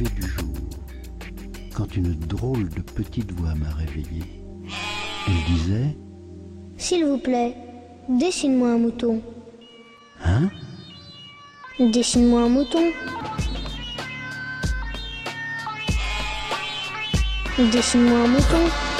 lever du jour, quand une drôle de petite voix m'a réveillé. Elle disait S'il vous plaît, dessine-moi un mouton. Hein? Dessine-moi un mouton. Dessine-moi un mouton.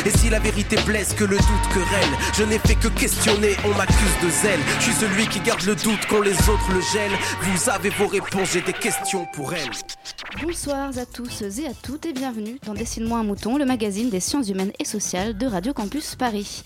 Et si la vérité blesse, que le doute querelle, je n'ai fait que questionner, on m'accuse de zèle. Je suis celui qui garde le doute quand les autres le gèlent. Vous avez vos réponses, j'ai des questions pour elles. Bonsoir à tous et à toutes et bienvenue dans Dessine-moi un mouton, le magazine des sciences humaines et sociales de Radio Campus Paris.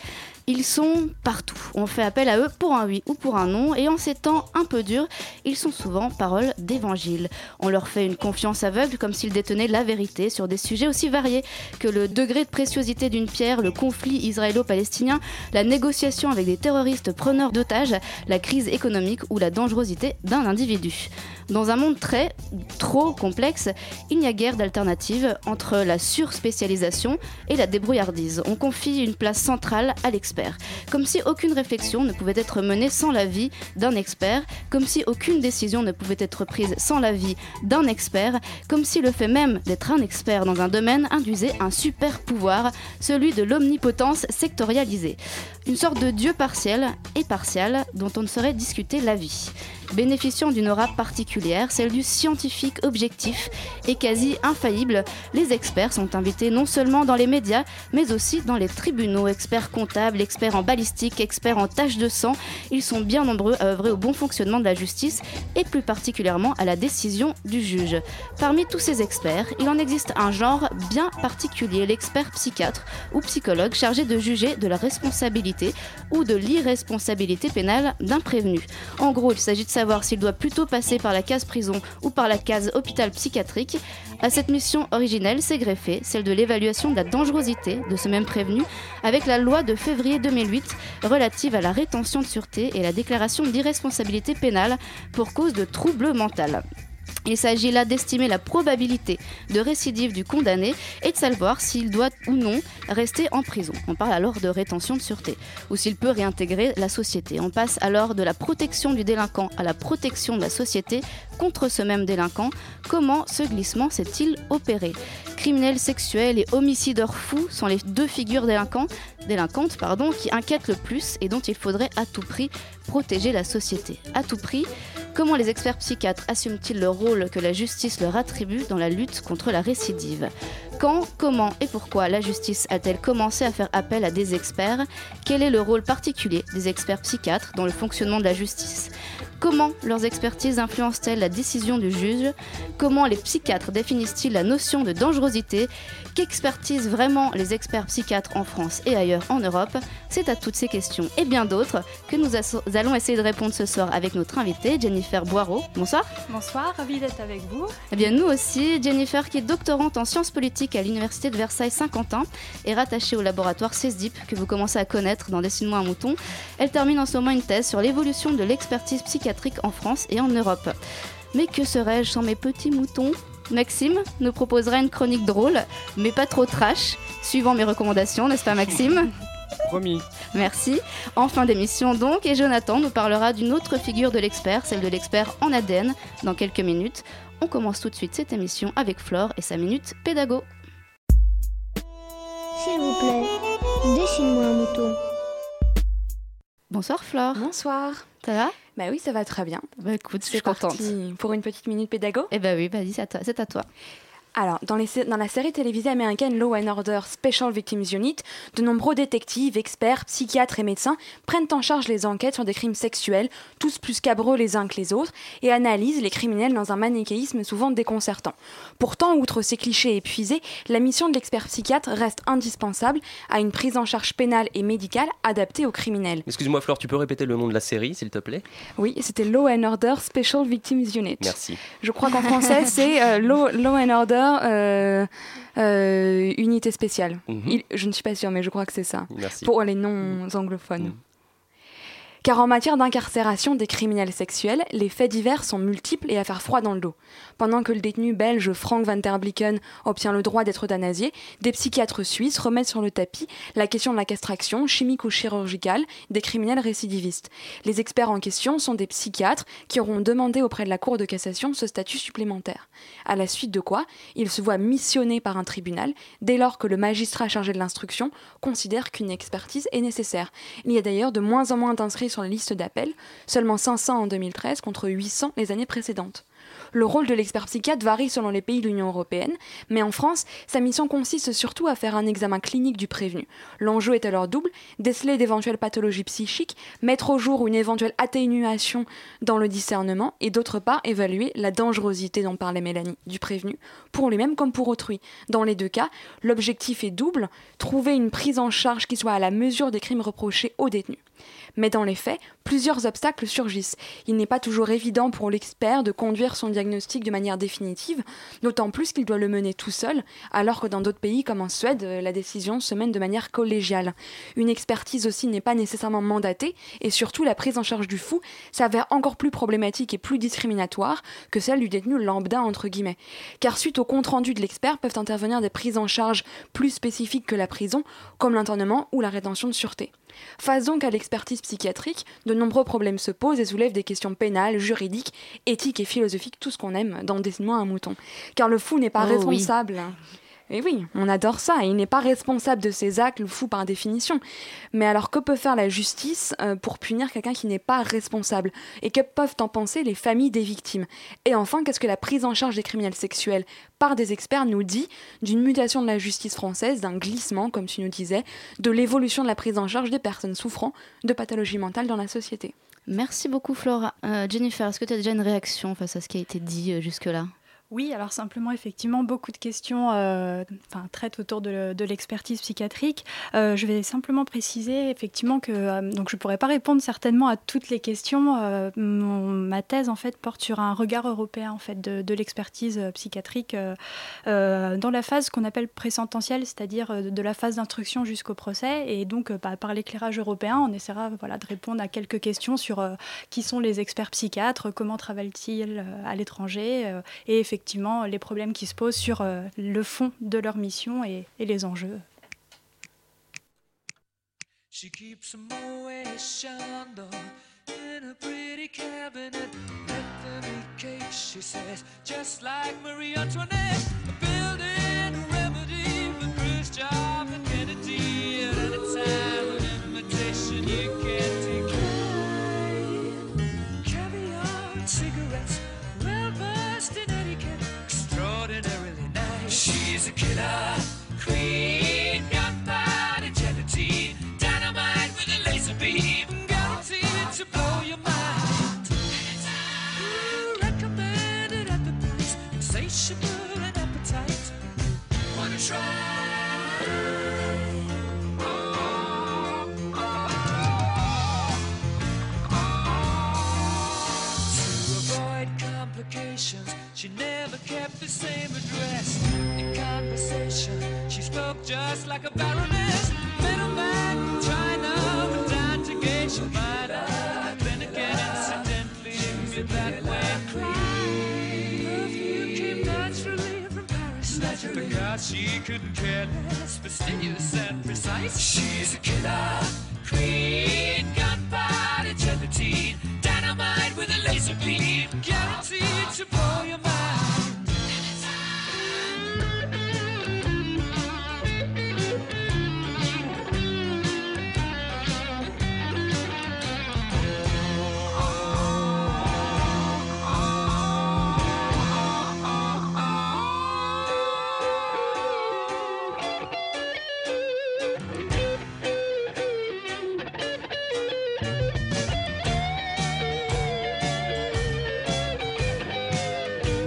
Ils sont partout. On fait appel à eux pour un oui ou pour un non, et en ces temps un peu durs, ils sont souvent paroles d'évangile. On leur fait une confiance aveugle comme s'ils détenaient la vérité sur des sujets aussi variés que le degré de préciosité d'une pierre, le conflit israélo-palestinien, la négociation avec des terroristes preneurs d'otages, la crise économique ou la dangerosité d'un individu. Dans un monde très, trop complexe, il n'y a guère d'alternative entre la surspécialisation et la débrouillardise. On confie une place centrale à comme si aucune réflexion ne pouvait être menée sans l'avis d'un expert, comme si aucune décision ne pouvait être prise sans l'avis d'un expert, comme si le fait même d'être un expert dans un domaine induisait un super pouvoir, celui de l'omnipotence sectorialisée. Une sorte de dieu partiel et partial dont on ne saurait discuter l'avis bénéficiant d'une aura particulière, celle du scientifique objectif et quasi infaillible. Les experts sont invités non seulement dans les médias, mais aussi dans les tribunaux, experts comptables, experts en balistique, experts en tâches de sang. Ils sont bien nombreux à œuvrer au bon fonctionnement de la justice et plus particulièrement à la décision du juge. Parmi tous ces experts, il en existe un genre bien particulier, l'expert psychiatre ou psychologue chargé de juger de la responsabilité ou de l'irresponsabilité pénale d'un prévenu. En gros, il s'agit de savoir s'il doit plutôt passer par la case prison ou par la case hôpital psychiatrique. À cette mission originelle s'est greffée celle de l'évaluation de la dangerosité de ce même prévenu avec la loi de février 2008 relative à la rétention de sûreté et la déclaration d'irresponsabilité pénale pour cause de troubles mentaux. Il s'agit là d'estimer la probabilité de récidive du condamné et de savoir s'il doit ou non rester en prison. On parle alors de rétention de sûreté ou s'il peut réintégrer la société. On passe alors de la protection du délinquant à la protection de la société contre ce même délinquant. Comment ce glissement s'est-il opéré? Criminels sexuels et homicideurs fous sont les deux figures délinquantes qui inquiètent le plus et dont il faudrait à tout prix protéger la société. À tout prix, comment les experts psychiatres assument-ils le rôle que la justice leur attribue dans la lutte contre la récidive? Quand, comment et pourquoi la justice a-t-elle commencé à faire appel à des experts? Quel est le rôle particulier des experts psychiatres dans le fonctionnement de la justice? Comment leurs expertises influencent-elles la décision du juge? Comment les psychiatres définissent-ils la notion de dangerosité? Qu'expertisent vraiment les experts psychiatres en France et ailleurs en Europe? C'est à toutes ces questions et bien d'autres que nous allons essayer de répondre ce soir avec notre invitée Jennifer Boireau. Bonsoir. Bonsoir, ravie d'être avec vous. Eh bien nous aussi, Jennifer qui est doctorante en sciences politiques à l'université de Versailles-Saint-Quentin est rattachée au laboratoire CESDIP que vous commencez à connaître dans Dessine-moi un mouton. Elle termine en ce moment une thèse sur l'évolution de l'expertise psychiatrique en France et en Europe. Mais que serais-je sans mes petits moutons? Maxime nous proposera une chronique drôle, mais pas trop trash, suivant mes recommandations, n'est-ce pas Maxime? Promis. Merci. En fin d'émission donc, et Jonathan nous parlera d'une autre figure de l'expert, celle de l'expert en ADN, dans quelques minutes. On commence tout de suite cette émission avec Flore et sa minute pédago. S'il vous plaît, dessine-moi un mouton. Bonsoir Flore. Bonsoir. Ça va? Bah oui, ça va très bien. Bah écoute, je suis contente. parti pour une petite minute pédago? Eh bah oui, vas-y, c'est à toi. Alors, dans, la série télévisée américaine Law and Order Special Victims Unit, de nombreux détectives, experts, psychiatres et médecins prennent en charge les enquêtes sur des crimes sexuels, tous plus cabreux les uns que les autres, et analysent les criminels dans un manichéisme souvent déconcertant. Pourtant, outre ces clichés épuisés, la mission de l'expert psychiatre reste indispensable à une prise en charge pénale et médicale adaptée aux criminels. Excuse-moi Flore, tu peux répéter le nom de la série, s'il te plaît? Oui, c'était Law and Order Special Victims Unit. Merci. Je crois qu'en français, c'est euh, Law, Law and Order euh, euh, unité spéciale. Mhm. je ne suis pas sûre, mais je crois que c'est ça. Pour les non-anglophones. Mhm. Car en matière d'incarcération des criminels sexuels, les faits divers sont multiples et à faire froid dans le dos. Pendant que le détenu belge Frank van der Blicken obtient le droit d'être euthanasié, des psychiatres suisses remettent sur le tapis la question de la castration, chimique ou chirurgicale, des criminels récidivistes. Les experts en question sont des psychiatres qui auront demandé auprès de la Cour de cassation ce statut supplémentaire. À la suite de quoi, ils se voient missionnés par un tribunal dès lors que le magistrat chargé de l'instruction considère qu'une expertise est nécessaire. Il y a d'ailleurs de moins en moins d'inscrits sur la liste d'appels, seulement 500 en 2013 contre 800 les années précédentes. Le rôle de l'expert psychiatre varie selon les pays de l'Union européenne, mais en France, sa mission consiste surtout à faire un examen clinique du prévenu. L'enjeu est alors double, déceler d'éventuelles pathologies psychiques, mettre au jour une éventuelle atténuation dans le discernement, et d'autre part évaluer la dangerosité dont parlait Mélanie du prévenu, pour lui-même comme pour autrui. Dans les deux cas, l'objectif est double, trouver une prise en charge qui soit à la mesure des crimes reprochés aux détenus. Mais dans les faits, plusieurs obstacles surgissent. Il n'est pas toujours évident pour l'expert de conduire son diagnostic de manière définitive, d'autant plus qu'il doit le mener tout seul, alors que dans d'autres pays comme en Suède, la décision se mène de manière collégiale. Une expertise aussi n'est pas nécessairement mandatée, et surtout la prise en charge du fou s'avère encore plus problématique et plus discriminatoire que celle du détenu lambda entre guillemets. Car suite au compte rendu de l'expert peuvent intervenir des prises en charge plus spécifiques que la prison, comme l'internement ou la rétention de sûreté. Face donc à l'expertise psychiatrique, nombreux problèmes se posent et soulèvent des questions pénales, juridiques, éthiques et philosophiques, tout ce qu'on aime dans Dessine-moi un mouton. Car le fou n'est pas oh responsable. Et oui, on adore ça. Il n'est pas responsable de ses actes, le fou par définition. Mais alors que peut faire la justice euh, pour punir quelqu'un qui n'est pas responsable? Et que peuvent en penser les familles des victimes? Et enfin, qu'est-ce que la prise en charge des criminels sexuels par des experts nous dit d'une mutation de la justice française, d'un glissement, comme tu nous disais, de l'évolution de la prise en charge des personnes souffrant de pathologies mentales dans la société? Merci beaucoup Flora. Euh, Jennifer, est-ce que tu as déjà une réaction face à ce qui a été dit euh, jusque-là? Oui, alors simplement, effectivement, beaucoup de questions euh, traitent autour de, l'expertise psychiatrique. Euh, je vais simplement préciser, effectivement, que euh, donc je ne pourrais pas répondre certainement à toutes les questions. ma thèse, en fait, porte sur un regard européen, en fait, de, l'expertise psychiatrique dans la phase qu'on appelle présententielle, c'est-à-dire de la phase d'instruction jusqu'au procès. Et donc, bah, par l'éclairage européen, on essaiera de répondre à quelques questions sur qui sont les experts psychiatres, comment travaillent-ils à l'étranger, effectivement les problèmes qui se posent sur euh, le fond de leur mission et, les enjeux. She's a killer queen, just like a baroness. Middleman from China went down to your mind. Then again, incidentally, with that way. Perfume came naturally from Paris. Naturally. Because she couldn't care less, fastidious and precise. She's a killer queen.